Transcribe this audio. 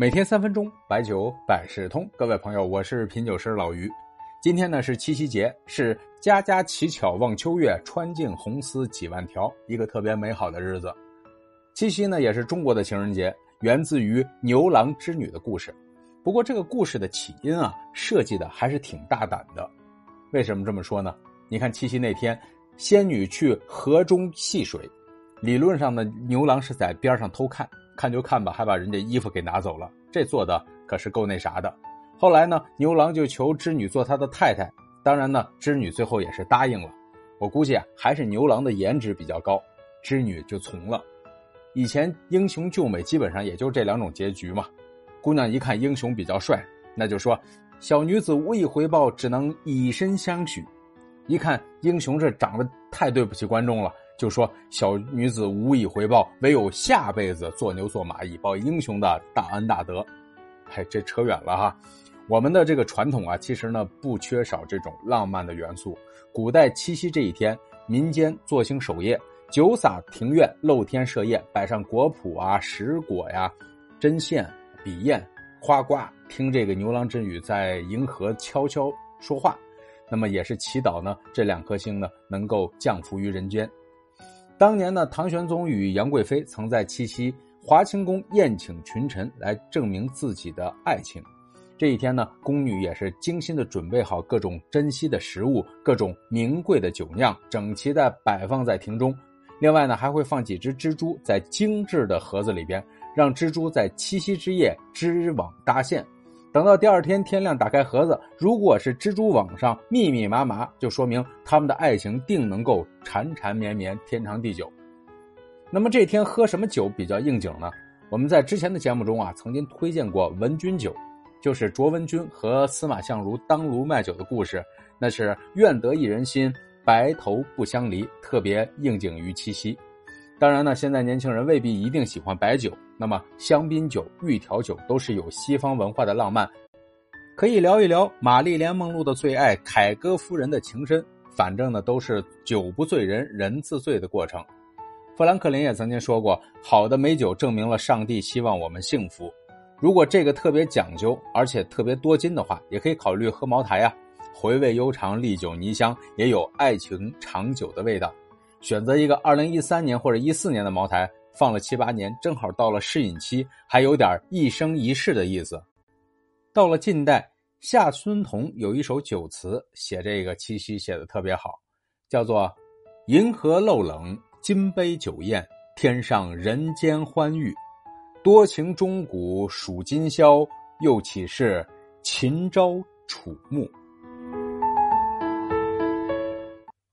每天三分钟，白酒百事通。各位朋友，我是品酒师老于。今天呢是七夕节，是家家乞巧望秋月，穿尽红丝几万条，一个特别美好的日子。七夕呢也是中国的情人节，源自于牛郎织女的故事。不过这个故事的起因啊，设计的还是挺大胆的。为什么这么说呢？你看七夕那天，仙女去河中戏水，理论上呢，牛郎是在边上偷看。看就看吧，还把人家衣服给拿走了，这做的可是够那啥的。后来呢，牛郎就求织女做他的太太，当然呢，织女最后也是答应了。我估计啊，还是牛郎的颜值比较高，织女就从了。以前英雄救美基本上也就这两种结局嘛。姑娘一看英雄比较帅，那就说小女子无以回报，只能以身相许。一看英雄这长得太对不起观众了。就说小女子无以回报，唯有下辈子做牛做马，以报英雄的大恩大德。嘿，这扯远了哈。我们的这个传统啊，其实呢不缺少这种浪漫的元素。古代七夕这一天，民间坐星守夜，酒洒庭院，露天设宴，摆上果脯啊、石果呀、针线、笔砚、花瓜，听这个牛郎织女在银河悄悄说话。那么也是祈祷呢，这两颗星呢能够降服于人间。当年呢，唐玄宗与杨贵妃曾在七夕华清宫宴请群臣，来证明自己的爱情。这一天呢，宫女也是精心的准备好各种珍稀的食物、各种名贵的酒酿，整齐的摆放在庭中。另外呢，还会放几只蜘蛛在精致的盒子里边，让蜘蛛在七夕之夜织网搭线。等到第二天天亮，打开盒子，如果是蜘蛛网上密密麻麻，就说明他们的爱情定能够缠缠绵绵、天长地久。那么这天喝什么酒比较应景呢？我们在之前的节目中啊，曾经推荐过文君酒，就是卓文君和司马相如当炉卖酒的故事，那是愿得一人心，白头不相离，特别应景于七夕。当然呢，现在年轻人未必一定喜欢白酒。那么香槟酒、玉条酒都是有西方文化的浪漫，可以聊一聊玛丽莲梦露的最爱凯歌夫人的情深。反正呢，都是酒不醉人人自醉的过程。富兰克林也曾经说过：“好的美酒证明了上帝希望我们幸福。如果这个特别讲究，而且特别多金的话，也可以考虑喝茅台啊，回味悠长，历久弥香，也有爱情长久的味道。选择一个二零一三年或者一四年的茅台。”放了七八年，正好到了适饮期，还有点一生一世的意思。到了近代，夏孙同有一首酒词，写这个七夕写的特别好，叫做“银河漏冷，金杯酒宴，天上人间欢愉。多情钟鼓数今宵，又岂是秦朝楚暮。”